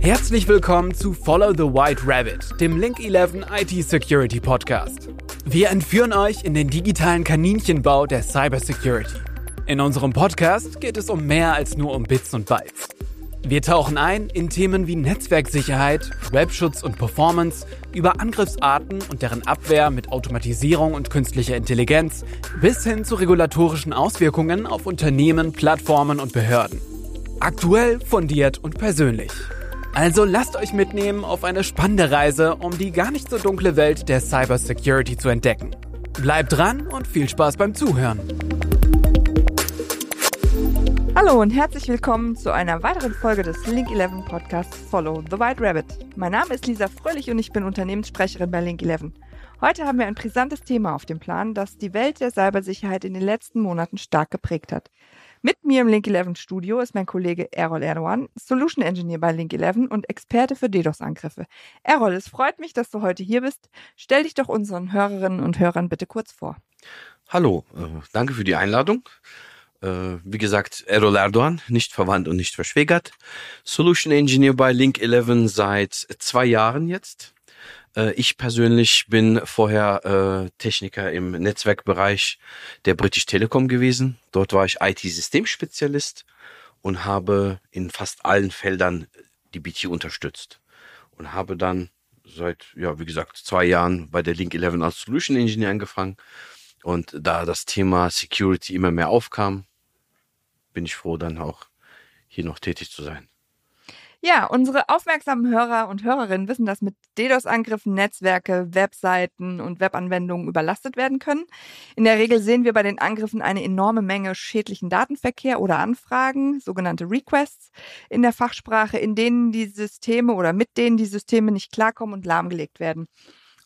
Herzlich willkommen zu Follow the White Rabbit, dem Link 11 IT Security Podcast. Wir entführen euch in den digitalen Kaninchenbau der Cybersecurity. In unserem Podcast geht es um mehr als nur um Bits und Bytes. Wir tauchen ein in Themen wie Netzwerksicherheit, Webschutz und Performance, über Angriffsarten und deren Abwehr mit Automatisierung und künstlicher Intelligenz bis hin zu regulatorischen Auswirkungen auf Unternehmen, Plattformen und Behörden. Aktuell, fundiert und persönlich. Also lasst euch mitnehmen auf eine spannende Reise, um die gar nicht so dunkle Welt der Cybersecurity zu entdecken. Bleibt dran und viel Spaß beim Zuhören. Hallo und herzlich willkommen zu einer weiteren Folge des Link 11 Podcasts Follow the White Rabbit. Mein Name ist Lisa Fröhlich und ich bin Unternehmenssprecherin bei Link 11. Heute haben wir ein brisantes Thema auf dem Plan, das die Welt der Cybersicherheit in den letzten Monaten stark geprägt hat. Mit mir im Link 11 Studio ist mein Kollege Errol Erdogan, Solution Engineer bei Link 11 und Experte für DDoS-Angriffe. Errol, es freut mich, dass du heute hier bist. Stell dich doch unseren Hörerinnen und Hörern bitte kurz vor. Hallo, äh, danke für die Einladung. Äh, wie gesagt, Errol Erdogan, nicht verwandt und nicht verschwägert. Solution Engineer bei Link 11 seit zwei Jahren jetzt. Äh, ich persönlich bin vorher äh, Techniker im Netzwerkbereich der British Telekom gewesen. Dort war ich IT-Systemspezialist und habe in fast allen Feldern die BT unterstützt und habe dann seit, ja, wie gesagt, zwei Jahren bei der Link 11 als Solution Engineer angefangen. Und da das Thema Security immer mehr aufkam, bin ich froh, dann auch hier noch tätig zu sein. Ja, unsere aufmerksamen Hörer und Hörerinnen wissen, dass mit DDoS-Angriffen Netzwerke, Webseiten und Webanwendungen überlastet werden können. In der Regel sehen wir bei den Angriffen eine enorme Menge schädlichen Datenverkehr oder Anfragen, sogenannte Requests in der Fachsprache, in denen die Systeme oder mit denen die Systeme nicht klarkommen und lahmgelegt werden.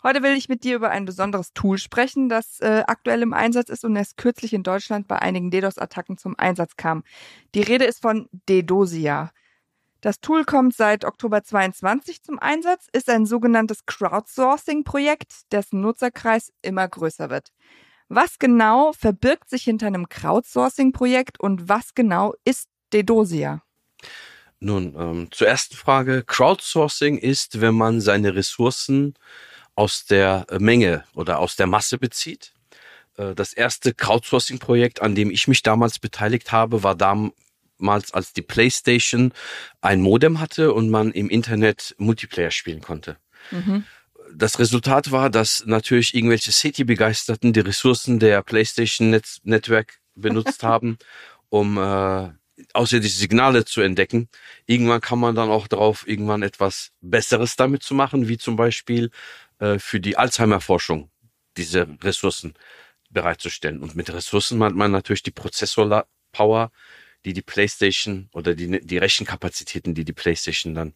Heute will ich mit dir über ein besonderes Tool sprechen, das äh, aktuell im Einsatz ist und erst kürzlich in Deutschland bei einigen DDoS-Attacken zum Einsatz kam. Die Rede ist von Dedosia. Das Tool kommt seit Oktober 22 zum Einsatz, ist ein sogenanntes Crowdsourcing-Projekt, dessen Nutzerkreis immer größer wird. Was genau verbirgt sich hinter einem Crowdsourcing-Projekt und was genau ist Dedosia? Nun, ähm, zur ersten Frage. Crowdsourcing ist, wenn man seine Ressourcen aus der Menge oder aus der Masse bezieht. Äh, das erste Crowdsourcing-Projekt, an dem ich mich damals beteiligt habe, war damals, als die PlayStation ein Modem hatte und man im Internet Multiplayer spielen konnte. Mhm. Das Resultat war, dass natürlich irgendwelche City-Begeisterten die Ressourcen der PlayStation Netz Network benutzt haben, um äh, außerirdische Signale zu entdecken. Irgendwann kann man dann auch darauf, irgendwann etwas Besseres damit zu machen, wie zum Beispiel äh, für die Alzheimer-Forschung diese Ressourcen bereitzustellen. Und mit Ressourcen meint man natürlich die Prozessor-Power, die die PlayStation oder die, die Rechenkapazitäten, die die PlayStation dann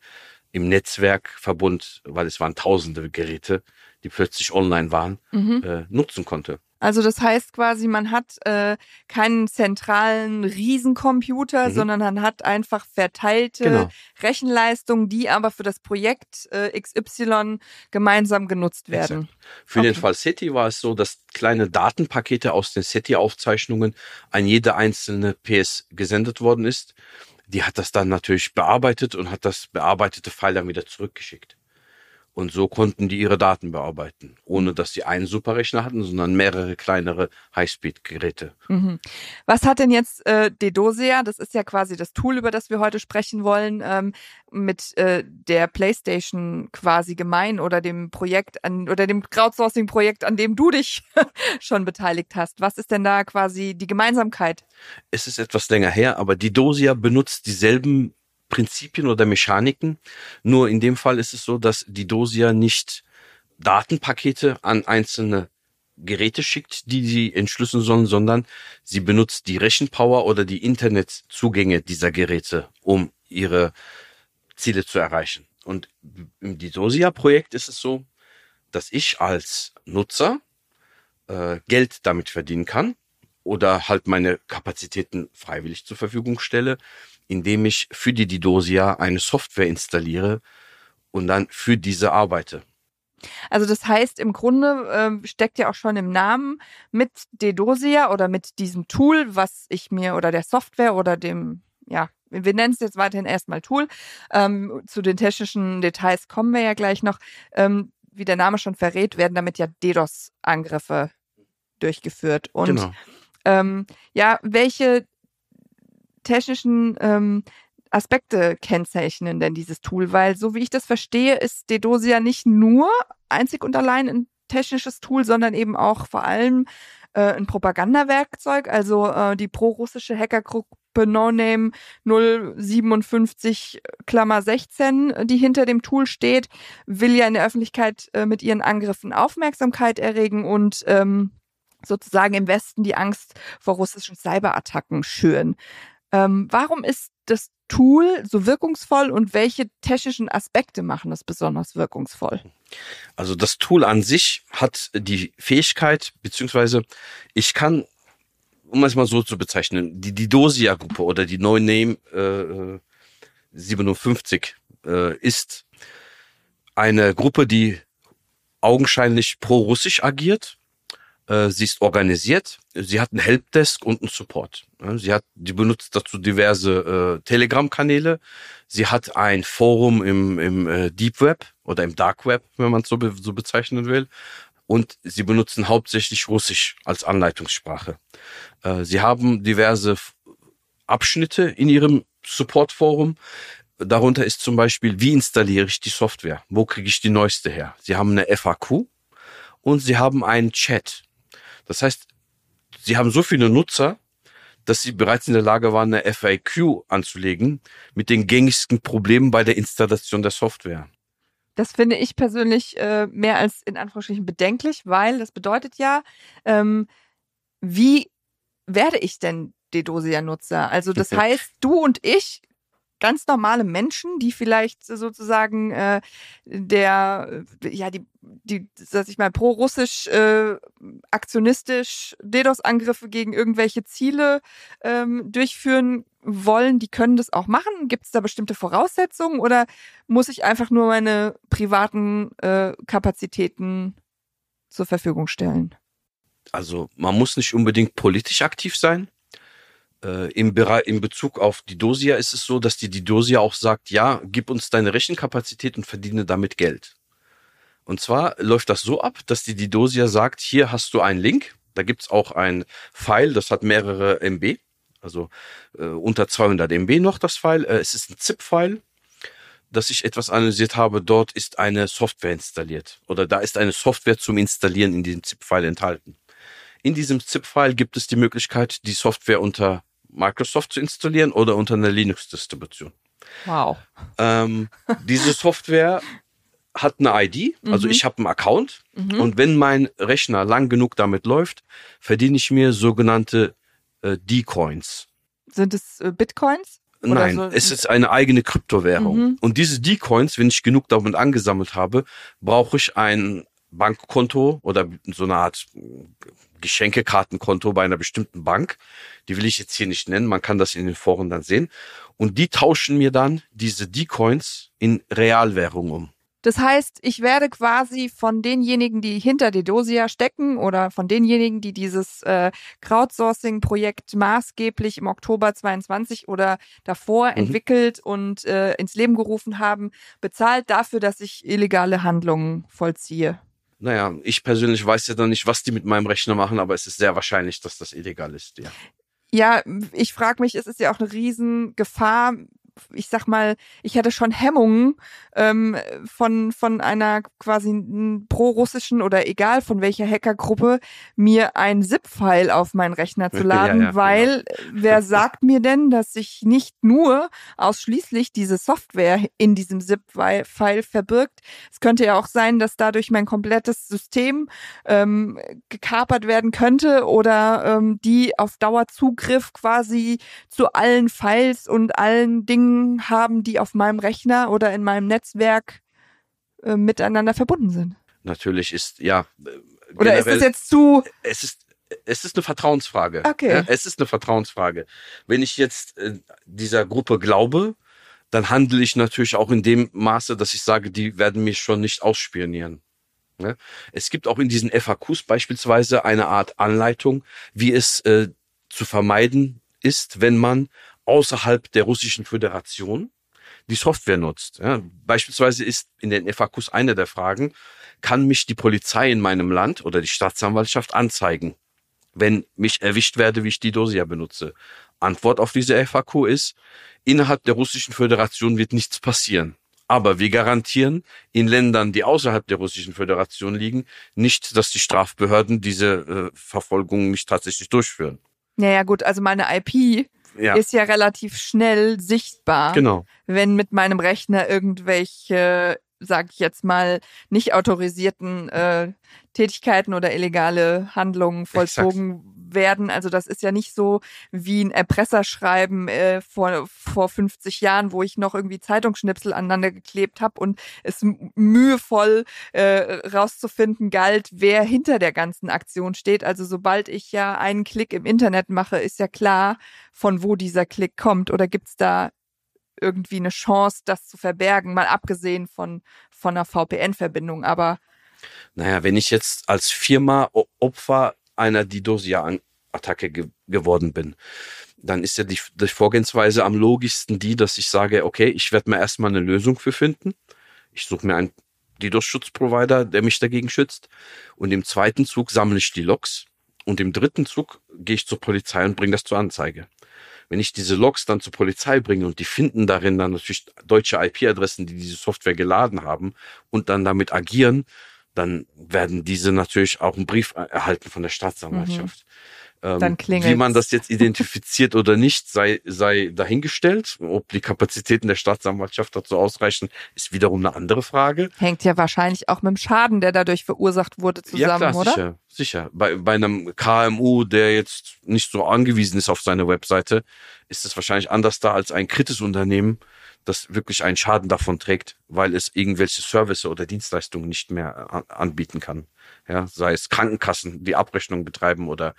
im Netzwerkverbund, weil es waren tausende Geräte, die plötzlich online waren, mhm. äh, nutzen konnte. Also das heißt quasi, man hat äh, keinen zentralen Riesencomputer, mhm. sondern man hat einfach verteilte genau. Rechenleistungen, die aber für das Projekt äh, XY gemeinsam genutzt werden. Exakt. Für okay. den Fall SETI war es so, dass kleine Datenpakete aus den SETI-Aufzeichnungen an jede einzelne PS gesendet worden ist. Die hat das dann natürlich bearbeitet und hat das bearbeitete File dann wieder zurückgeschickt. Und so konnten die ihre Daten bearbeiten, ohne dass sie einen Superrechner hatten, sondern mehrere kleinere Highspeed-Geräte. Mhm. Was hat denn jetzt äh, Dedosia, das ist ja quasi das Tool, über das wir heute sprechen wollen, ähm, mit äh, der PlayStation quasi gemein oder dem Projekt an oder dem Crowdsourcing-Projekt, an dem du dich schon beteiligt hast? Was ist denn da quasi die Gemeinsamkeit? Es ist etwas länger her, aber Dedosia benutzt dieselben Prinzipien oder Mechaniken. Nur in dem Fall ist es so, dass die Dosia nicht Datenpakete an einzelne Geräte schickt, die sie entschlüsseln sollen, sondern sie benutzt die Rechenpower oder die Internetzugänge dieser Geräte, um ihre Ziele zu erreichen. Und im Didosia-Projekt ist es so, dass ich als Nutzer äh, Geld damit verdienen kann oder halt meine Kapazitäten freiwillig zur Verfügung stelle, indem ich für die Didosia eine Software installiere und dann für diese arbeite. Also das heißt, im Grunde äh, steckt ja auch schon im Namen mit Dedosia oder mit diesem Tool, was ich mir oder der Software oder dem, ja, wir nennen es jetzt weiterhin erstmal Tool. Ähm, zu den technischen Details kommen wir ja gleich noch. Ähm, wie der Name schon verrät, werden damit ja DDoS-Angriffe durchgeführt. Und genau. ähm, ja, welche technischen ähm, Aspekte kennzeichnen denn dieses Tool? Weil so wie ich das verstehe, ist Dedosia nicht nur einzig und allein ein technisches Tool, sondern eben auch vor allem äh, ein Propagandawerkzeug. Also äh, die pro-russische Hackergruppe NoName 057 Klammer 16, die hinter dem Tool steht, will ja in der Öffentlichkeit äh, mit ihren Angriffen Aufmerksamkeit erregen und ähm, sozusagen im Westen die Angst vor russischen Cyberattacken schüren. Ähm, warum ist das Tool so wirkungsvoll und welche technischen Aspekte machen es besonders wirkungsvoll? Also das Tool an sich hat die Fähigkeit, beziehungsweise ich kann, um es mal so zu bezeichnen, die, die Dosia-Gruppe oder die No Name äh, 57 äh, ist eine Gruppe, die augenscheinlich pro-russisch agiert sie ist organisiert. Sie hat einen Helpdesk und einen Support. Sie hat, die benutzt dazu diverse äh, Telegram-Kanäle. Sie hat ein Forum im, im äh, Deep Web oder im Dark Web, wenn man es so, be so bezeichnen will. Und sie benutzen hauptsächlich Russisch als Anleitungssprache. Äh, sie haben diverse Abschnitte in ihrem Support-Forum. Darunter ist zum Beispiel, wie installiere ich die Software? Wo kriege ich die neueste her? Sie haben eine FAQ und sie haben einen Chat. Das heißt, sie haben so viele Nutzer, dass sie bereits in der Lage waren, eine FAQ anzulegen mit den gängigsten Problemen bei der Installation der Software. Das finde ich persönlich äh, mehr als in Anführungsstrichen bedenklich, weil das bedeutet ja, ähm, wie werde ich denn Dedosia-Nutzer? Also das heißt, du und ich ganz normale Menschen, die vielleicht sozusagen äh, der, ja, die, die, sag ich mal, pro-russisch, äh, aktionistisch DDoS-Angriffe gegen irgendwelche Ziele ähm, durchführen wollen, die können das auch machen? Gibt es da bestimmte Voraussetzungen oder muss ich einfach nur meine privaten äh, Kapazitäten zur Verfügung stellen? Also man muss nicht unbedingt politisch aktiv sein. Äh, im, in Bezug auf die Dosia ist es so, dass die, die Dosia auch sagt, ja, gib uns deine Rechenkapazität und verdiene damit Geld. Und zwar läuft das so ab, dass die, Dosia sagt, hier hast du einen Link, da gibt's auch ein File, das hat mehrere MB, also äh, unter 200 MB noch das File. Äh, es ist ein ZIP-File, dass ich etwas analysiert habe. Dort ist eine Software installiert oder da ist eine Software zum Installieren in diesem ZIP-File enthalten. In diesem ZIP-File gibt es die Möglichkeit, die Software unter Microsoft zu installieren oder unter einer Linux-Distribution. Wow. Ähm, diese Software hat eine ID, also mhm. ich habe einen Account mhm. und wenn mein Rechner lang genug damit läuft, verdiene ich mir sogenannte äh, D-Coins. Sind es äh, Bitcoins? Nein, so? es ist eine eigene Kryptowährung. Mhm. Und diese D-Coins, wenn ich genug damit angesammelt habe, brauche ich ein Bankkonto oder so eine Art Geschenkekartenkonto bei einer bestimmten Bank. Die will ich jetzt hier nicht nennen. Man kann das in den Foren dann sehen. Und die tauschen mir dann diese D-Coins in Realwährung um. Das heißt, ich werde quasi von denjenigen, die hinter Dedosia stecken oder von denjenigen, die dieses äh, Crowdsourcing-Projekt maßgeblich im Oktober 22 oder davor mhm. entwickelt und äh, ins Leben gerufen haben, bezahlt dafür, dass ich illegale Handlungen vollziehe. Naja, ich persönlich weiß ja dann nicht, was die mit meinem Rechner machen, aber es ist sehr wahrscheinlich, dass das illegal ist, ja. Ja, ich frage mich, es ist ja auch eine Riesengefahr, ich sag mal, ich hatte schon Hemmungen ähm, von, von einer quasi pro-russischen oder egal von welcher Hackergruppe, mir ein ZIP-File auf meinen Rechner zu laden, ja, ja, weil genau. wer sagt mir denn, dass ich nicht nur ausschließlich diese Software in diesem ZIP-File verbirgt? Es könnte ja auch sein, dass dadurch mein komplettes System ähm, gekapert werden könnte oder ähm, die auf Dauer Zugriff quasi zu allen Files und allen Dingen Dingen haben, die auf meinem Rechner oder in meinem Netzwerk äh, miteinander verbunden sind. Natürlich ist, ja. Äh, oder ist das jetzt zu. Es ist, es ist eine Vertrauensfrage. Okay. Ja, es ist eine Vertrauensfrage. Wenn ich jetzt äh, dieser Gruppe glaube, dann handle ich natürlich auch in dem Maße, dass ich sage, die werden mich schon nicht ausspionieren. Ne? Es gibt auch in diesen FAQs beispielsweise eine Art Anleitung, wie es äh, zu vermeiden ist, wenn man außerhalb der Russischen Föderation die Software nutzt. Ja, beispielsweise ist in den FAQs eine der Fragen, kann mich die Polizei in meinem Land oder die Staatsanwaltschaft anzeigen, wenn mich erwischt werde, wie ich die Dosia benutze? Antwort auf diese FAQ ist, innerhalb der Russischen Föderation wird nichts passieren. Aber wir garantieren in Ländern, die außerhalb der Russischen Föderation liegen, nicht, dass die Strafbehörden diese äh, Verfolgung nicht tatsächlich durchführen. Naja gut, also meine IP ja. ist ja relativ schnell sichtbar. Genau. Wenn mit meinem Rechner irgendwelche sag ich jetzt mal, nicht autorisierten äh, Tätigkeiten oder illegale Handlungen vollzogen Exakt. Werden. Also das ist ja nicht so wie ein Erpresserschreiben äh, vor, vor 50 Jahren, wo ich noch irgendwie Zeitungsschnipsel aneinander geklebt habe und es mühevoll äh, rauszufinden galt, wer hinter der ganzen Aktion steht. Also sobald ich ja einen Klick im Internet mache, ist ja klar, von wo dieser Klick kommt. Oder gibt's da irgendwie eine Chance, das zu verbergen, mal abgesehen von, von einer VPN-Verbindung. Aber naja, wenn ich jetzt als Firma Opfer einer DDoS-Attacke ge geworden bin, dann ist ja die, die Vorgehensweise am logischsten die, dass ich sage, okay, ich werde mir erstmal eine Lösung für finden. Ich suche mir einen DDoS-Schutzprovider, der mich dagegen schützt. Und im zweiten Zug sammle ich die Logs. Und im dritten Zug gehe ich zur Polizei und bringe das zur Anzeige. Wenn ich diese Logs dann zur Polizei bringe und die finden darin dann natürlich deutsche IP-Adressen, die diese Software geladen haben und dann damit agieren, dann werden diese natürlich auch einen Brief erhalten von der Staatsanwaltschaft. Mhm. Ähm, Dann Wie man das jetzt identifiziert oder nicht, sei, sei dahingestellt. Ob die Kapazitäten der Staatsanwaltschaft dazu ausreichen, ist wiederum eine andere Frage. Hängt ja wahrscheinlich auch mit dem Schaden, der dadurch verursacht wurde, zusammen, ja, klar, oder? Sicher, sicher. Bei, bei einem KMU, der jetzt nicht so angewiesen ist auf seine Webseite, ist es wahrscheinlich anders da als ein kritisches Unternehmen, das wirklich einen Schaden davon trägt, weil es irgendwelche Service oder Dienstleistungen nicht mehr anbieten kann. Ja, sei es Krankenkassen, die Abrechnungen betreiben oder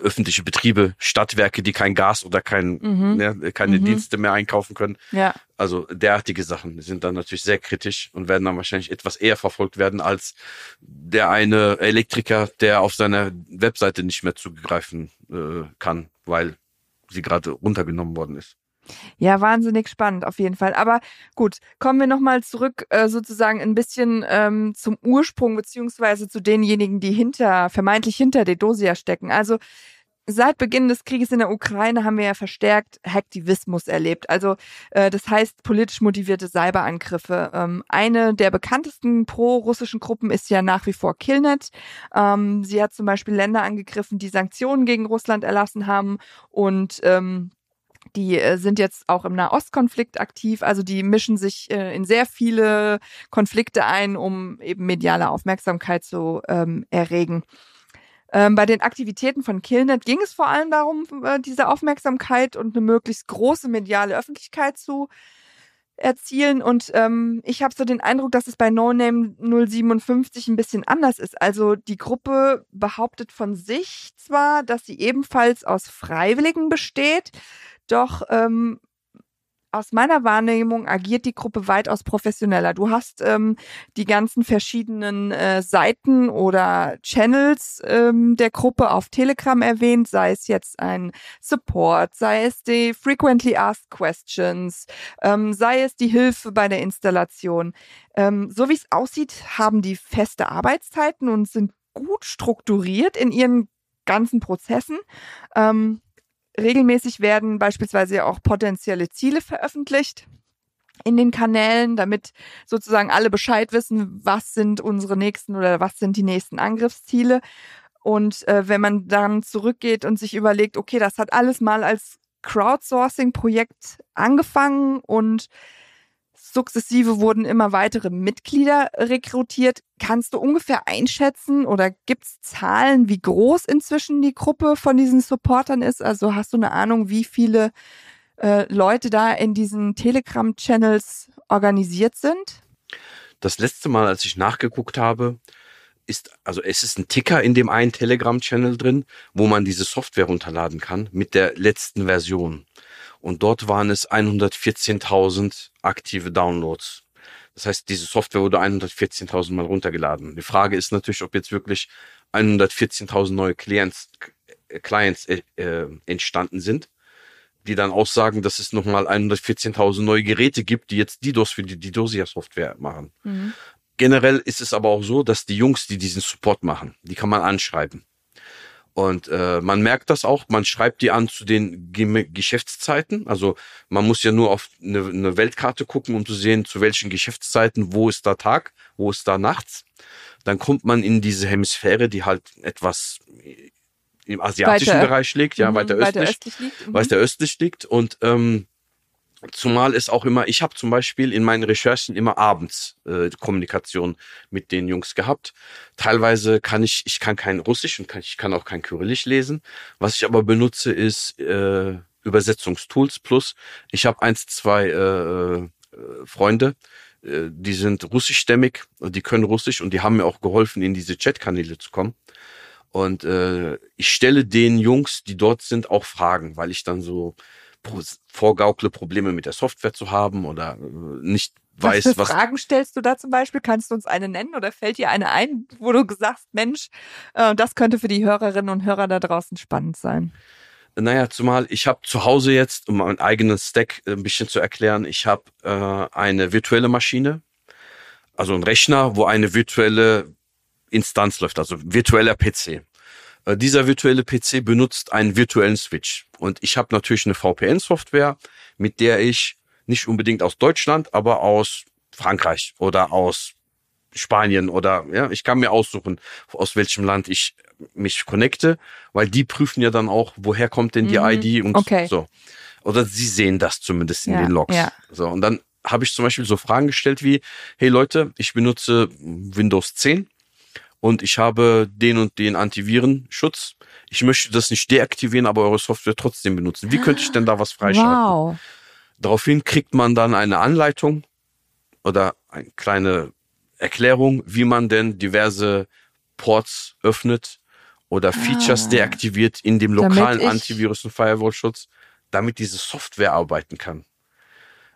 öffentliche Betriebe, Stadtwerke, die kein Gas oder kein, mhm. ne, keine mhm. Dienste mehr einkaufen können. Ja. Also derartige Sachen sind dann natürlich sehr kritisch und werden dann wahrscheinlich etwas eher verfolgt werden als der eine Elektriker, der auf seiner Webseite nicht mehr zugreifen äh, kann, weil sie gerade runtergenommen worden ist. Ja, wahnsinnig spannend auf jeden Fall. Aber gut, kommen wir nochmal zurück äh, sozusagen ein bisschen ähm, zum Ursprung beziehungsweise zu denjenigen, die hinter, vermeintlich hinter der Dosia stecken. Also Seit Beginn des Krieges in der Ukraine haben wir ja verstärkt Hacktivismus erlebt. Also äh, das heißt politisch motivierte Cyberangriffe. Ähm, eine der bekanntesten pro-russischen Gruppen ist ja nach wie vor Killnet. Ähm, sie hat zum Beispiel Länder angegriffen, die Sanktionen gegen Russland erlassen haben und ähm, die äh, sind jetzt auch im Nahostkonflikt aktiv, also die mischen sich äh, in sehr viele Konflikte ein, um eben mediale Aufmerksamkeit zu ähm, erregen. Ähm, bei den Aktivitäten von Killnet ging es vor allem darum, äh, diese Aufmerksamkeit und eine möglichst große mediale Öffentlichkeit zu erzielen. Und ähm, ich habe so den Eindruck, dass es bei No Name 057 ein bisschen anders ist. Also die Gruppe behauptet von sich zwar, dass sie ebenfalls aus Freiwilligen besteht, doch ähm, aus meiner Wahrnehmung agiert die Gruppe weitaus professioneller. Du hast ähm, die ganzen verschiedenen äh, Seiten oder Channels ähm, der Gruppe auf Telegram erwähnt, sei es jetzt ein Support, sei es die Frequently Asked Questions, ähm, sei es die Hilfe bei der Installation. Ähm, so wie es aussieht, haben die feste Arbeitszeiten und sind gut strukturiert in ihren ganzen Prozessen. Ähm, Regelmäßig werden beispielsweise auch potenzielle Ziele veröffentlicht in den Kanälen, damit sozusagen alle Bescheid wissen, was sind unsere nächsten oder was sind die nächsten Angriffsziele. Und äh, wenn man dann zurückgeht und sich überlegt, okay, das hat alles mal als Crowdsourcing-Projekt angefangen und Sukzessive wurden immer weitere Mitglieder rekrutiert. Kannst du ungefähr einschätzen oder gibt es Zahlen, wie groß inzwischen die Gruppe von diesen Supportern ist? Also hast du eine Ahnung, wie viele äh, Leute da in diesen Telegram-Channels organisiert sind? Das letzte Mal, als ich nachgeguckt habe, ist, also es ist ein Ticker in dem einen Telegram-Channel drin, wo man diese Software runterladen kann mit der letzten Version und dort waren es 114.000 aktive Downloads. Das heißt, diese Software wurde 114.000 Mal runtergeladen. Die Frage ist natürlich, ob jetzt wirklich 114.000 neue Clients, äh, Clients äh, äh, entstanden sind, die dann aussagen, dass es nochmal 114.000 neue Geräte gibt, die jetzt DDoS für die DDoSia-Software machen. Mhm. Generell ist es aber auch so, dass die Jungs, die diesen Support machen, die kann man anschreiben. Und äh, man merkt das auch, man schreibt die an zu den Ge Geschäftszeiten. Also man muss ja nur auf eine, eine Weltkarte gucken, um zu sehen, zu welchen Geschäftszeiten, wo ist da Tag, wo ist da nachts. Dann kommt man in diese Hemisphäre, die halt etwas im asiatischen weiter, Bereich liegt, ja, weiter, weiter östlich, östlich liegt. Mhm. weiter östlich liegt. Und ähm, Zumal es auch immer, ich habe zum Beispiel in meinen Recherchen immer abends äh, Kommunikation mit den Jungs gehabt. Teilweise kann ich, ich kann kein Russisch und kann, ich kann auch kein Kyrillisch lesen. Was ich aber benutze, ist äh, Übersetzungstools. Plus, ich habe eins, zwei äh, äh, Freunde, äh, die sind russischstämmig die können Russisch und die haben mir auch geholfen, in diese Chatkanäle zu kommen. Und äh, ich stelle den Jungs, die dort sind, auch Fragen, weil ich dann so vorgaukle, Probleme mit der Software zu haben oder äh, nicht weiß, was. was Fragen stellst du da zum Beispiel? Kannst du uns eine nennen oder fällt dir eine ein, wo du sagst, Mensch, äh, das könnte für die Hörerinnen und Hörer da draußen spannend sein? Naja, zumal ich habe zu Hause jetzt, um meinen eigenen Stack ein bisschen zu erklären, ich habe äh, eine virtuelle Maschine, also ein Rechner, wo eine virtuelle Instanz läuft, also virtueller PC. Äh, dieser virtuelle PC benutzt einen virtuellen Switch. Und ich habe natürlich eine VPN-Software, mit der ich nicht unbedingt aus Deutschland, aber aus Frankreich oder aus Spanien oder ja, ich kann mir aussuchen, aus welchem Land ich mich connecte, weil die prüfen ja dann auch, woher kommt denn die mhm. ID und okay. so. Oder sie sehen das zumindest in ja, den Logs. Ja. So, und dann habe ich zum Beispiel so Fragen gestellt wie, hey Leute, ich benutze Windows 10 und ich habe den und den Antivirenschutz. Ich möchte das nicht deaktivieren, aber eure Software trotzdem benutzen. Wie könnte ich denn da was freischalten? Wow. Daraufhin kriegt man dann eine Anleitung oder eine kleine Erklärung, wie man denn diverse Ports öffnet oder Features ah. deaktiviert in dem lokalen Antivirus- und Firewall-Schutz, damit diese Software arbeiten kann.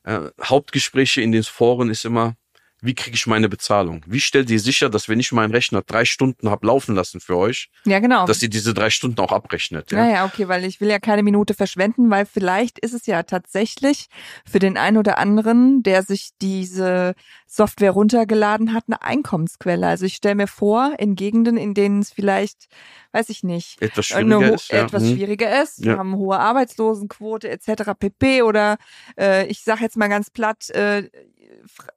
Äh, Hauptgespräche in den Foren ist immer, wie kriege ich meine Bezahlung? Wie stellt ihr sicher, dass wenn ich meinen Rechner drei Stunden hab laufen lassen für euch, ja, genau. dass ihr diese drei Stunden auch abrechnet? Ja? Naja, okay, weil ich will ja keine Minute verschwenden, weil vielleicht ist es ja tatsächlich für den einen oder anderen, der sich diese Software runtergeladen hat, eine Einkommensquelle. Also ich stelle mir vor, in Gegenden, in denen es vielleicht, weiß ich nicht, etwas schwieriger ist, ja. etwas schwieriger ist, wir haben hohe Arbeitslosenquote etc. pp. Oder äh, ich sage jetzt mal ganz platt, äh,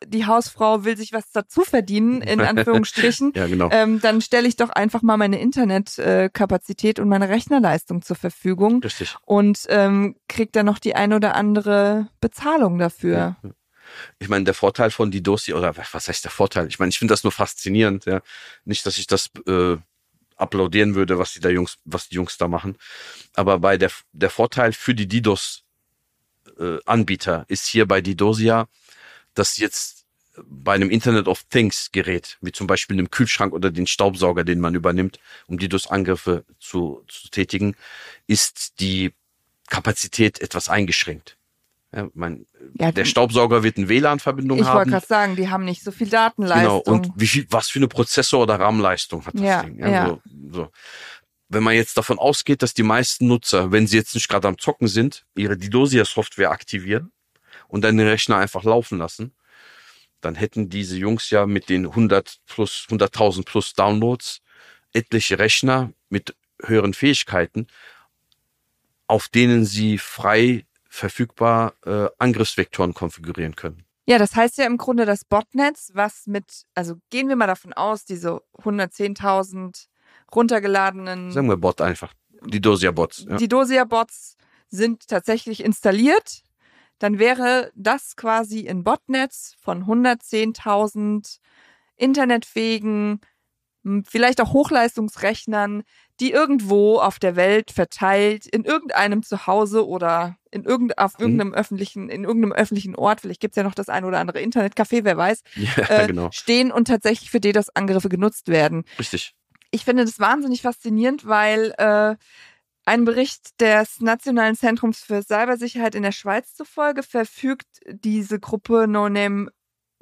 die Hausfrau will sich was dazu verdienen, in Anführungsstrichen, ja, genau. ähm, dann stelle ich doch einfach mal meine Internetkapazität und meine Rechnerleistung zur Verfügung. Richtig. Und ähm, kriegt dann noch die ein oder andere Bezahlung dafür. Ja. Ich meine, der Vorteil von Didosi, oder was heißt der Vorteil? Ich meine, ich finde das nur faszinierend, ja. Nicht, dass ich das äh, applaudieren würde, was die da Jungs, was die Jungs da machen. Aber bei der, der Vorteil für die DDoS äh, ist hier bei Didosia, dass jetzt bei einem Internet of Things Gerät, wie zum Beispiel einem Kühlschrank oder den Staubsauger, den man übernimmt, um DDoS-Angriffe zu, zu tätigen, ist die Kapazität etwas eingeschränkt. Ja, mein, ja, der Staubsauger wird eine WLAN-Verbindung haben. Ich wollte gerade sagen, die haben nicht so viel Datenleistung. Genau, und wie viel, was für eine Prozessor- oder RAM-Leistung hat das ja, Ding? Ja, ja. So, so. Wenn man jetzt davon ausgeht, dass die meisten Nutzer, wenn sie jetzt nicht gerade am Zocken sind, ihre Didosia-Software aktivieren und dann den Rechner einfach laufen lassen, dann hätten diese Jungs ja mit den 100 plus, 100.000 plus Downloads etliche Rechner mit höheren Fähigkeiten, auf denen sie frei verfügbar äh, Angriffsvektoren konfigurieren können. Ja, das heißt ja im Grunde das Botnetz, was mit, also gehen wir mal davon aus, diese 110.000 runtergeladenen. Sagen wir Bot einfach. Die Dosia-Bots. Ja. Die Dosia-Bots sind tatsächlich installiert dann wäre das quasi ein Botnetz von 110.000 internetfähigen, vielleicht auch Hochleistungsrechnern, die irgendwo auf der Welt verteilt, in irgendeinem Zuhause oder in irgend, auf mhm. irgendeinem öffentlichen, in irgendeinem öffentlichen Ort, vielleicht gibt's ja noch das ein oder andere Internetcafé, wer weiß, ja, äh, genau. stehen und tatsächlich für DDoS-Angriffe genutzt werden. Richtig. Ich finde das wahnsinnig faszinierend, weil äh, ein Bericht des Nationalen Zentrums für Cybersicherheit in der Schweiz zufolge verfügt diese Gruppe No Name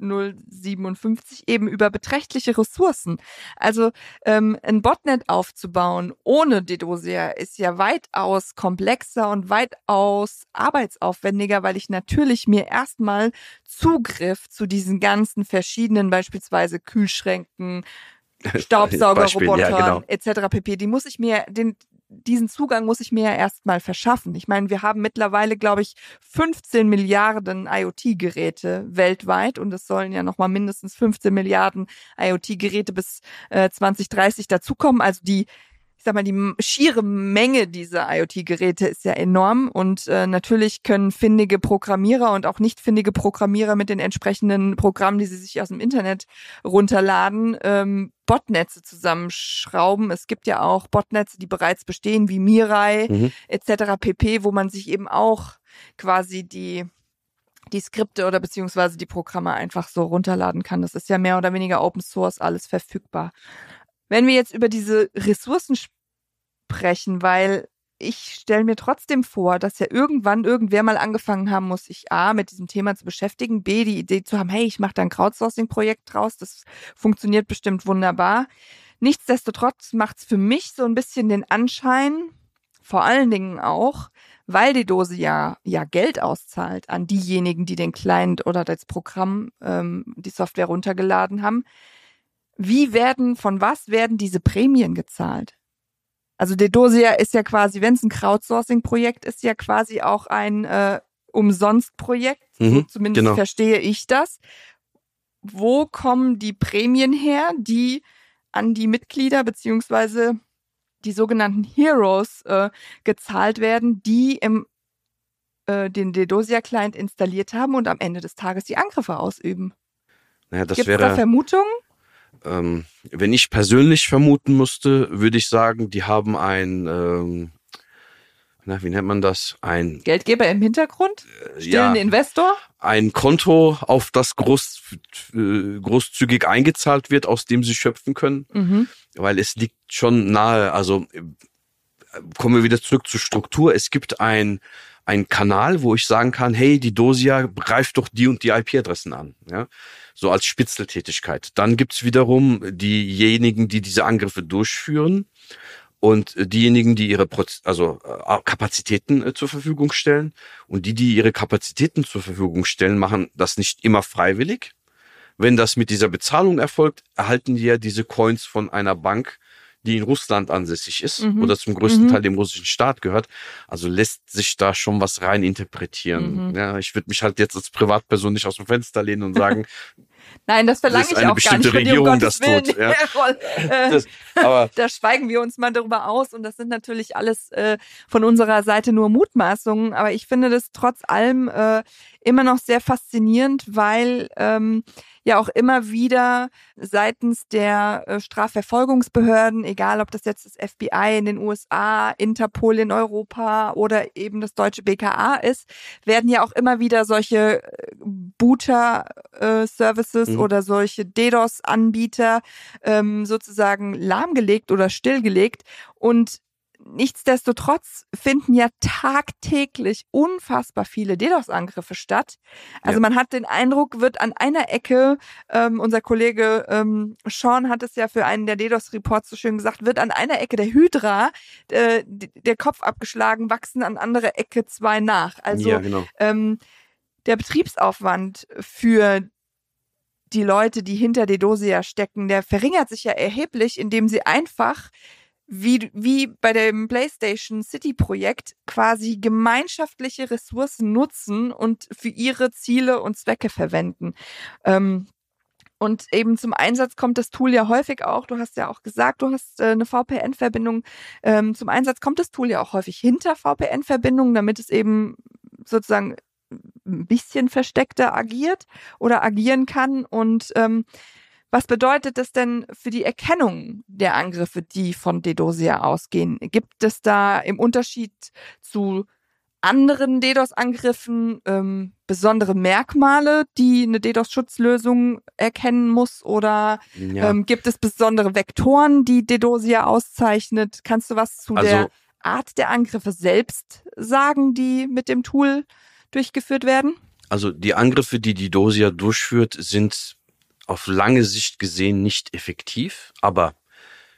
057 eben über beträchtliche Ressourcen. Also ähm, ein Botnet aufzubauen ohne Dedosia ist ja weitaus komplexer und weitaus arbeitsaufwendiger, weil ich natürlich mir erstmal Zugriff zu diesen ganzen verschiedenen, beispielsweise Kühlschränken, Staubsaugerrobotern ja, genau. etc. pp. Die muss ich mir, den, diesen Zugang muss ich mir ja erstmal verschaffen. Ich meine, wir haben mittlerweile, glaube ich, 15 Milliarden IoT-Geräte weltweit und es sollen ja nochmal mindestens 15 Milliarden IoT-Geräte bis äh, 2030 dazukommen. Also die ich sag mal, die schiere Menge dieser IoT-Geräte ist ja enorm und äh, natürlich können findige Programmierer und auch nicht findige Programmierer mit den entsprechenden Programmen, die sie sich aus dem Internet runterladen, ähm, Botnetze zusammenschrauben. Es gibt ja auch Botnetze, die bereits bestehen, wie Mirai mhm. etc. pp, wo man sich eben auch quasi die die Skripte oder beziehungsweise die Programme einfach so runterladen kann. Das ist ja mehr oder weniger Open Source, alles verfügbar. Wenn wir jetzt über diese Ressourcen sprechen, weil ich stelle mir trotzdem vor, dass ja irgendwann irgendwer mal angefangen haben muss, sich A, mit diesem Thema zu beschäftigen, B, die Idee zu haben, hey, ich mache da ein Crowdsourcing-Projekt draus, das funktioniert bestimmt wunderbar. Nichtsdestotrotz macht es für mich so ein bisschen den Anschein, vor allen Dingen auch, weil die Dose ja, ja Geld auszahlt an diejenigen, die den Client oder das Programm, ähm, die Software runtergeladen haben, wie werden, von was werden diese Prämien gezahlt? Also Dedosia ist ja quasi, wenn es ein Crowdsourcing-Projekt ist, ja quasi auch ein äh, Umsonst-Projekt. Mhm, so zumindest genau. verstehe ich das. Wo kommen die Prämien her, die an die Mitglieder beziehungsweise die sogenannten Heroes äh, gezahlt werden, die im äh, den Dedosia-Client installiert haben und am Ende des Tages die Angriffe ausüben? Naja, Gibt's wäre da Vermutungen? Ähm, wenn ich persönlich vermuten musste, würde ich sagen, die haben ein, ähm, na, wie nennt man das? Ein Geldgeber im Hintergrund? Äh, Stillen ja, Investor? Ein Konto, auf das groß, äh, großzügig eingezahlt wird, aus dem sie schöpfen können. Mhm. Weil es liegt schon nahe, also kommen wir wieder zurück zur Struktur. Es gibt ein ein Kanal, wo ich sagen kann, hey, die Dosia greift doch die und die IP-Adressen an. Ja? so als Spitzeltätigkeit. Dann gibt's wiederum diejenigen, die diese Angriffe durchführen und diejenigen, die ihre Proz also äh, Kapazitäten äh, zur Verfügung stellen und die, die ihre Kapazitäten zur Verfügung stellen, machen das nicht immer freiwillig. Wenn das mit dieser Bezahlung erfolgt, erhalten die ja diese Coins von einer Bank, die in Russland ansässig ist mhm. oder zum größten mhm. Teil dem russischen Staat gehört. Also lässt sich da schon was rein interpretieren. Mhm. Ja, ich würde mich halt jetzt als Privatperson nicht aus dem Fenster lehnen und sagen, Nein, das verlange ich auch gar nicht Regierung um das Willen. tut. Ja. Äh, das, aber da schweigen wir uns mal darüber aus und das sind natürlich alles äh, von unserer Seite nur Mutmaßungen, aber ich finde das trotz allem äh, immer noch sehr faszinierend, weil ähm, ja auch immer wieder seitens der äh, Strafverfolgungsbehörden, egal ob das jetzt das FBI in den USA, Interpol in Europa oder eben das deutsche BKA ist, werden ja auch immer wieder solche äh, Booter-Services äh, mhm. oder solche DDoS-Anbieter ähm, sozusagen lahmgelegt oder stillgelegt. Und Nichtsdestotrotz finden ja tagtäglich unfassbar viele DDoS-Angriffe statt. Also ja. man hat den Eindruck, wird an einer Ecke, ähm, unser Kollege ähm, Sean hat es ja für einen der DDoS-Reports so schön gesagt, wird an einer Ecke der Hydra äh, der Kopf abgeschlagen, wachsen an andere Ecke zwei nach. Also ja, genau. ähm, der Betriebsaufwand für die Leute, die hinter Dedosia stecken, der verringert sich ja erheblich, indem sie einfach wie, wie bei dem PlayStation City Projekt quasi gemeinschaftliche Ressourcen nutzen und für ihre Ziele und Zwecke verwenden. Ähm, und eben zum Einsatz kommt das Tool ja häufig auch. Du hast ja auch gesagt, du hast äh, eine VPN-Verbindung. Ähm, zum Einsatz kommt das Tool ja auch häufig hinter VPN-Verbindungen, damit es eben sozusagen ein bisschen versteckter agiert oder agieren kann. Und ähm, was bedeutet das denn für die Erkennung der Angriffe, die von DDoSia ausgehen? Gibt es da im Unterschied zu anderen DDoS-Angriffen ähm, besondere Merkmale, die eine DDoS-Schutzlösung erkennen muss? Oder ja. ähm, gibt es besondere Vektoren, die DDoSia auszeichnet? Kannst du was zu also, der Art der Angriffe selbst sagen, die mit dem Tool durchgeführt werden? Also die Angriffe, die die Dosia durchführt, sind auf lange Sicht gesehen nicht effektiv, aber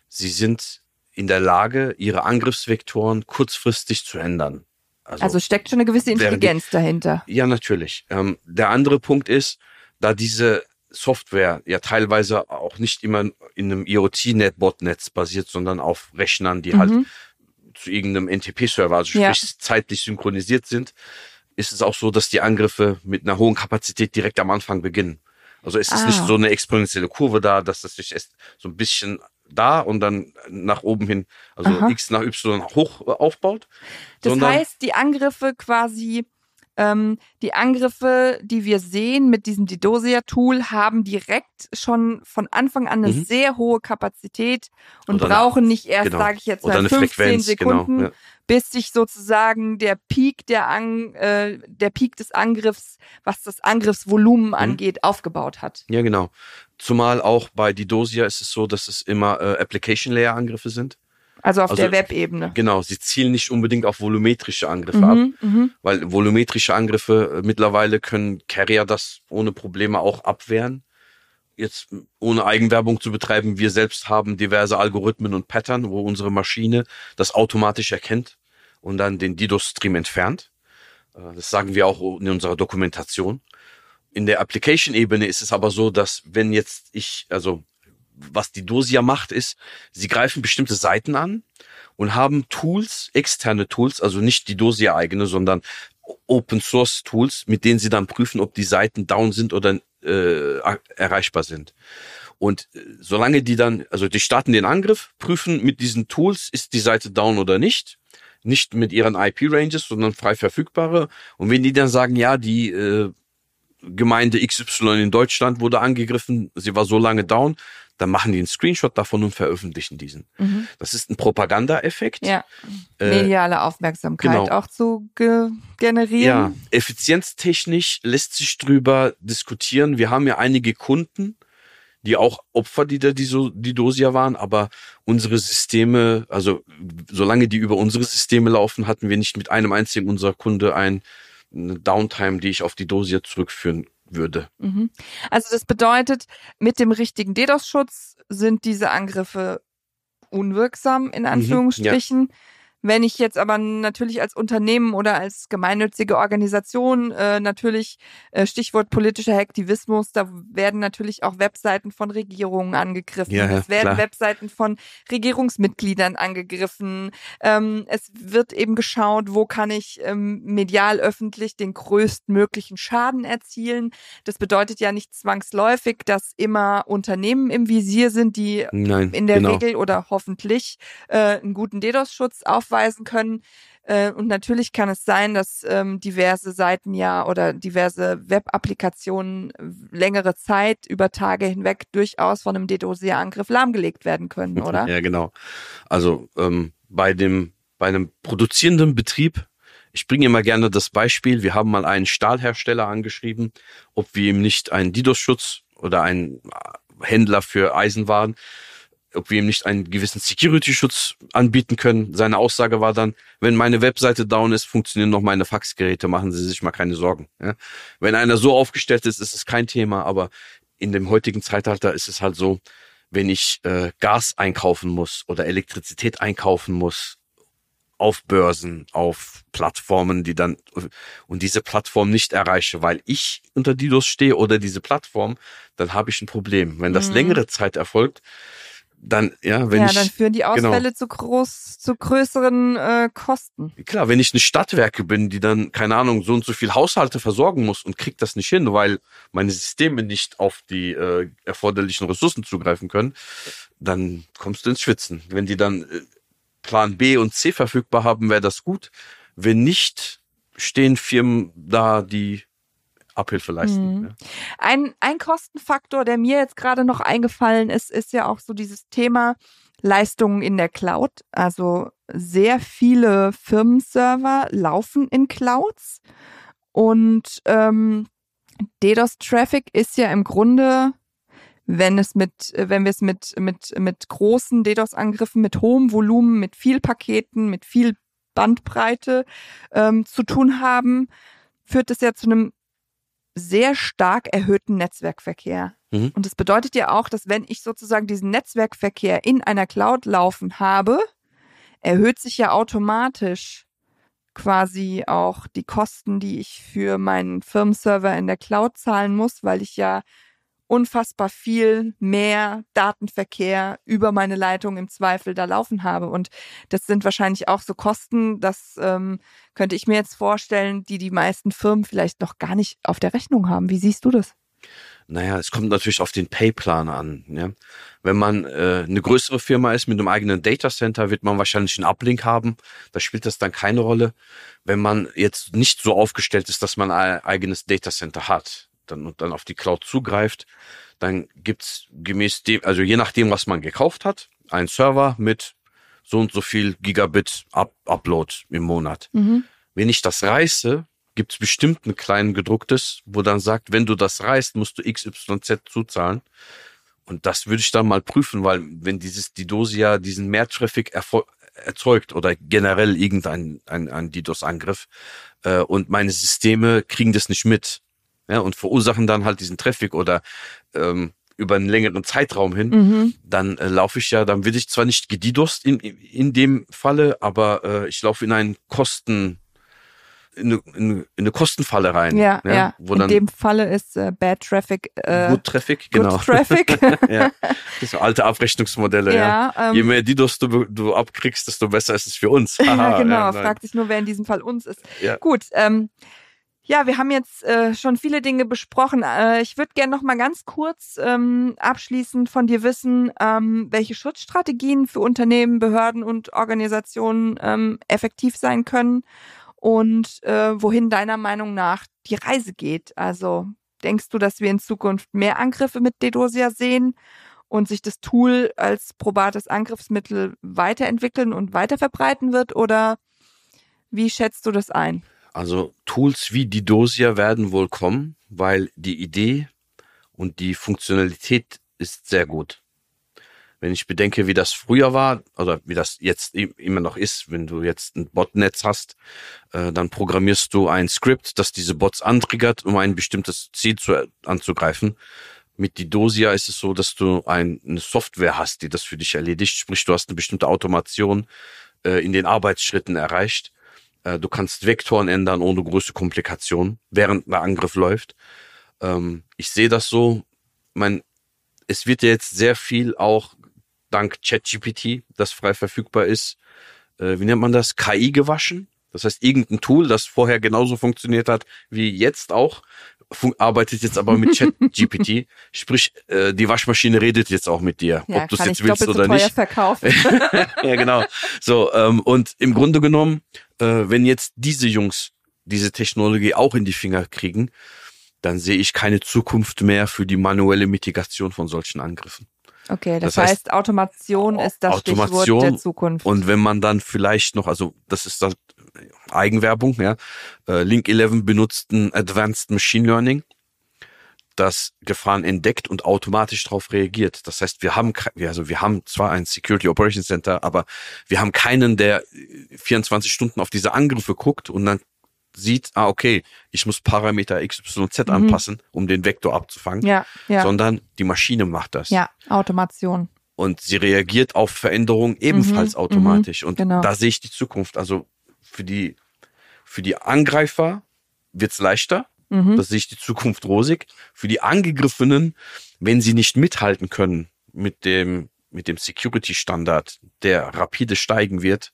sie sind in der Lage, ihre Angriffsvektoren kurzfristig zu ändern. Also, also steckt schon eine gewisse Intelligenz die, dahinter. Ja, natürlich. Ähm, der andere Punkt ist, da diese Software ja teilweise auch nicht immer in einem IoT-Net-Bot-Netz basiert, sondern auf Rechnern, die halt mhm. halt zu irgendeinem NTP-Server, also sprich ja. zeitlich synchronisiert sind, ist es auch so, dass die Angriffe mit einer hohen Kapazität direkt am Anfang beginnen. Also es ist ah. nicht so eine exponentielle Kurve da, dass das sich erst so ein bisschen da und dann nach oben hin, also Aha. X nach Y hoch aufbaut. Das heißt, die Angriffe quasi ähm, die Angriffe, die wir sehen mit diesem Didosia-Tool, haben direkt schon von Anfang an eine mhm. sehr hohe Kapazität und Oder brauchen nicht erst, genau. sage ich jetzt mal, 15 Frequenz, genau, Sekunden, genau, ja. bis sich sozusagen der Peak der, An äh, der Peak des Angriffs, was das Angriffsvolumen mhm. angeht, aufgebaut hat. Ja, genau. Zumal auch bei Didosia ist es so, dass es immer äh, Application-Layer-Angriffe sind. Also auf also, der Webebene. Genau, sie zielen nicht unbedingt auf volumetrische Angriffe mhm, ab, mhm. weil volumetrische Angriffe äh, mittlerweile können Carrier das ohne Probleme auch abwehren. Jetzt ohne Eigenwerbung zu betreiben, wir selbst haben diverse Algorithmen und Pattern, wo unsere Maschine das automatisch erkennt und dann den DDoS-Stream entfernt. Äh, das sagen wir auch in unserer Dokumentation. In der Application-Ebene ist es aber so, dass wenn jetzt ich, also was die Dosia macht, ist, sie greifen bestimmte Seiten an und haben Tools, externe Tools, also nicht die Dosia eigene, sondern Open Source Tools, mit denen sie dann prüfen, ob die Seiten down sind oder äh, erreichbar sind. Und äh, solange die dann, also die starten den Angriff, prüfen mit diesen Tools, ist die Seite down oder nicht. Nicht mit ihren IP-Ranges, sondern frei verfügbare. Und wenn die dann sagen, ja, die äh, Gemeinde XY in Deutschland wurde angegriffen, sie war so lange down, dann machen die einen Screenshot davon und veröffentlichen diesen. Mhm. Das ist ein Propagandaeffekt. Ja. Äh, Mediale Aufmerksamkeit genau. auch zu ge generieren. Ja, effizienztechnisch lässt sich drüber diskutieren. Wir haben ja einige Kunden, die auch Opfer die Dosia waren, aber unsere Systeme, also solange die über unsere Systeme laufen, hatten wir nicht mit einem einzigen unserer Kunde ein eine Downtime, die ich auf die Dosia zurückführen würde. Mhm. Also das bedeutet, mit dem richtigen DDoS-Schutz sind diese Angriffe unwirksam, in Anführungsstrichen. Mhm, ja. Wenn ich jetzt aber natürlich als Unternehmen oder als gemeinnützige Organisation äh, natürlich äh, Stichwort politischer Aktivismus, da werden natürlich auch Webseiten von Regierungen angegriffen. Ja, es werden klar. Webseiten von Regierungsmitgliedern angegriffen. Ähm, es wird eben geschaut, wo kann ich ähm, medial öffentlich den größtmöglichen Schaden erzielen. Das bedeutet ja nicht zwangsläufig, dass immer Unternehmen im Visier sind, die Nein, in der genau. Regel oder hoffentlich äh, einen guten DDoS-Schutz auf nachweisen können. Äh, und natürlich kann es sein, dass ähm, diverse Seiten ja oder diverse Web-Applikationen längere Zeit über Tage hinweg durchaus von einem DDoS-Angriff lahmgelegt werden können, oder? Ja, genau. Also ähm, bei dem bei einem produzierenden Betrieb ich bringe immer gerne das Beispiel. Wir haben mal einen Stahlhersteller angeschrieben, ob wir ihm nicht einen DDoS-Schutz oder einen Händler für Eisenwaren ob wir ihm nicht einen gewissen Security-Schutz anbieten können. Seine Aussage war dann, wenn meine Webseite down ist, funktionieren noch meine Faxgeräte, machen Sie sich mal keine Sorgen. Ja? Wenn einer so aufgestellt ist, ist es kein Thema, aber in dem heutigen Zeitalter ist es halt so, wenn ich äh, Gas einkaufen muss oder Elektrizität einkaufen muss, auf Börsen, auf Plattformen, die dann und diese Plattform nicht erreiche, weil ich unter DDoS stehe oder diese Plattform, dann habe ich ein Problem. Wenn das mhm. längere Zeit erfolgt, dann, ja, wenn ja, ich. dann führen die Ausfälle genau, zu groß, zu größeren äh, Kosten. Klar, wenn ich eine Stadtwerke bin, die dann, keine Ahnung, so und so viel Haushalte versorgen muss und kriegt das nicht hin, weil meine Systeme nicht auf die äh, erforderlichen Ressourcen zugreifen können, dann kommst du ins Schwitzen. Wenn die dann äh, Plan B und C verfügbar haben, wäre das gut. Wenn nicht, stehen Firmen da, die Abhilfe leisten. Mhm. Ja. Ein, ein Kostenfaktor, der mir jetzt gerade noch eingefallen ist, ist ja auch so dieses Thema Leistungen in der Cloud. Also sehr viele Firmenserver laufen in Clouds und ähm, DDoS-Traffic ist ja im Grunde wenn es mit, wenn wir es mit, mit, mit großen DDoS-Angriffen, mit hohem Volumen, mit viel Paketen, mit viel Bandbreite ähm, zu tun haben, führt es ja zu einem sehr stark erhöhten Netzwerkverkehr. Mhm. Und das bedeutet ja auch, dass wenn ich sozusagen diesen Netzwerkverkehr in einer Cloud laufen habe, erhöht sich ja automatisch quasi auch die Kosten, die ich für meinen Firmenserver in der Cloud zahlen muss, weil ich ja unfassbar viel mehr Datenverkehr über meine Leitung im Zweifel da laufen habe. Und das sind wahrscheinlich auch so Kosten, das ähm, könnte ich mir jetzt vorstellen, die die meisten Firmen vielleicht noch gar nicht auf der Rechnung haben. Wie siehst du das? Naja, es kommt natürlich auf den Payplan an. Ja? Wenn man äh, eine größere Firma ist mit einem eigenen Datacenter, wird man wahrscheinlich einen Uplink haben. Da spielt das dann keine Rolle. Wenn man jetzt nicht so aufgestellt ist, dass man ein eigenes Datacenter hat, dann und dann auf die Cloud zugreift, dann gibt's gemäß dem, also je nachdem, was man gekauft hat, einen Server mit so und so viel Gigabit Up Upload im Monat. Mhm. Wenn ich das reiße, gibt's bestimmt ein klein gedrucktes, wo dann sagt, wenn du das reißt, musst du XYZ zuzahlen. Und das würde ich dann mal prüfen, weil wenn dieses DDoS-Ja diesen Mehrtraffic erzeugt oder generell irgendein ein, ein DDoS-Angriff äh, und meine Systeme kriegen das nicht mit ja, und verursachen dann halt diesen Traffic oder ähm, über einen längeren Zeitraum hin, Mhm. dann äh, laufe ich ja, dann werde ich zwar nicht gedidost in, in dem Falle, aber äh, ich laufe in einen Kosten, in eine, in eine- in eine Kostenfalle rein. Ja, ja. Wo In dann dem Falle ist äh, Bad Traffic äh, Good Traffic, Good genau. Traffic. ja. Das sind alte Abrechnungsmodelle, ja. ja, ähm, Je mehr Didos du, du abkriegst, desto besser ist es für uns. ja, Haha, genau. ja, nein. fragt sich nur, wer in diesem Fall uns ist. Ja. Gut, ähm, ja, wir haben jetzt äh, schon viele Dinge besprochen. Äh, ich würde gerne noch mal ganz kurz ähm, abschließend von dir wissen, ähm, welche Schutzstrategien für Unternehmen, Behörden und Organisationen ähm, effektiv sein können und äh, wohin deiner Meinung nach die Reise geht. Also denkst du, dass wir in Zukunft mehr Angriffe mit Dedosia sehen und sich das Tool als probates Angriffsmittel weiterentwickeln und weiterverbreiten wird oder wie schätzt du das ein? Also Tools wie die Dosia werden wohl kommen, weil die Idee und die Funktionalität ist sehr gut. Wenn ich bedenke, wie das früher war oder wie das jetzt immer noch ist, wenn du jetzt ein Botnetz hast, äh, dann programmierst du ein Skript, das diese Bots antriggert, um ein bestimmtes Ziel zu, anzugreifen. Mit die Dosia ist es so, dass du ein, eine Software hast, die das für dich erledigt. Sprich, du hast eine bestimmte Automation äh, in den Arbeitsschritten erreicht. Äh, du kannst Vektoren ändern ohne große Komplikationen, während ein Angriff läuft. Ähm, ich sehe das so, mein, es wird ja jetzt sehr viel auch dank ChatGPT, das frei verfügbar ist, äh, wie nennt man das, KI gewaschen. Das heißt, irgendein Tool, das vorher genauso funktioniert hat wie jetzt auch, arbeitet jetzt aber mit ChatGPT. Sprich, äh, die Waschmaschine redet jetzt auch mit dir, Ja, ob du es jetzt willst oder so nicht. verkaufen. ja, genau. So, ähm, und im Grunde genommen, äh, wenn jetzt diese Jungs diese Technologie auch in die Finger kriegen, dann sehe ich keine Zukunft mehr für die manuelle Mitigation von solchen Angriffen. Okay, das, Das heißt, heißt, Automation ist das Stichwort Automation der Zukunft. Und wenn man dann vielleicht noch, also das ist das Eigenwerbung, ja, äh, Link 11 benutzt ein Advanced Machine Learning, das Gefahren entdeckt und automatisch darauf reagiert. Das heißt, wir haben, also wir haben zwar ein Security Operations Center, aber wir haben keinen, der 24 Stunden auf diese Angriffe guckt und dann sieht, ah, okay, ich muss Parameter XYZ Mhm. anpassen, um den Vektor abzufangen, ja, ja, sondern die Maschine macht das. ja, Automation. Und sie reagiert auf Veränderungen ebenfalls Mhm, automatisch. Und genau. da sehe ich die Zukunft. Also für die, für die Angreifer wird's leichter. Mhm. Da sehe ich die Zukunft rosig. Für die Angegriffenen, wenn sie nicht mithalten können mit dem, mit dem Security-Standard, der rapide steigen wird,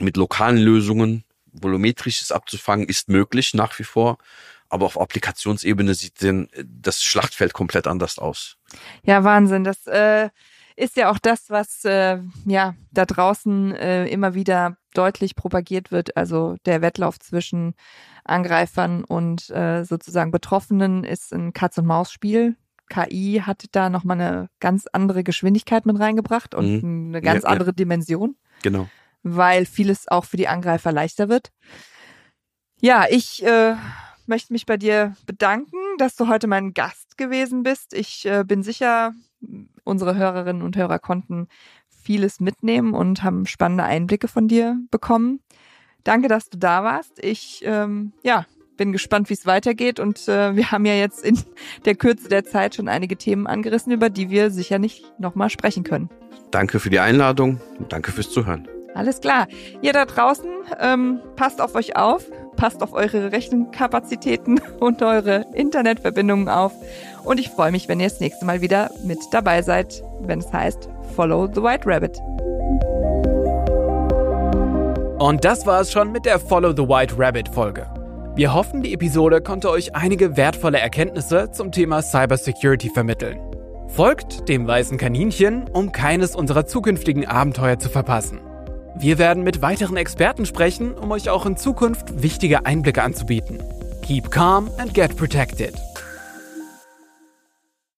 mit lokalen Lösungen, volumetrisches abzufangen, ist möglich nach wie vor. Aber auf Applikationsebene sieht denn das Schlachtfeld komplett anders aus. Ja, Wahnsinn. Das äh, ist ja auch das, was äh, ja da draußen äh, immer wieder deutlich propagiert wird. Also der Wettlauf zwischen Angreifern und äh, sozusagen Betroffenen ist ein Katz-und-Maus-Spiel. KI hat da nochmal eine ganz andere Geschwindigkeit mit reingebracht und eine ganz Ja, ja. andere Dimension. Genau. weil vieles auch für die Angreifer leichter wird. Ja, ich äh, möchte mich bei dir bedanken, dass du heute mein Gast gewesen bist. Ich äh, bin sicher, unsere Hörerinnen und Hörer konnten vieles mitnehmen und haben spannende Einblicke von dir bekommen. Danke, dass du da warst. Ich ähm, ja, bin gespannt, wie es weitergeht. Und äh, wir haben ja jetzt in der Kürze der Zeit schon einige Themen angerissen, über die wir sicher nicht nochmal sprechen können. Danke für die Einladung und danke fürs Zuhören. Alles klar. Ihr da draußen, ähm, passt auf euch auf, passt auf eure Rechenkapazitäten und eure Internetverbindungen auf. Und ich freue mich, wenn ihr das nächste Mal wieder mit dabei seid, wenn es heißt Follow the White Rabbit. Und das war es schon mit der Follow the White Rabbit Folge. Wir hoffen, die Episode konnte euch einige wertvolle Erkenntnisse zum Thema Cybersecurity vermitteln. Folgt dem weißen Kaninchen, um keines unserer zukünftigen Abenteuer zu verpassen. Wir werden mit weiteren Experten sprechen, um euch auch in Zukunft wichtige Einblicke anzubieten. Keep calm and get protected.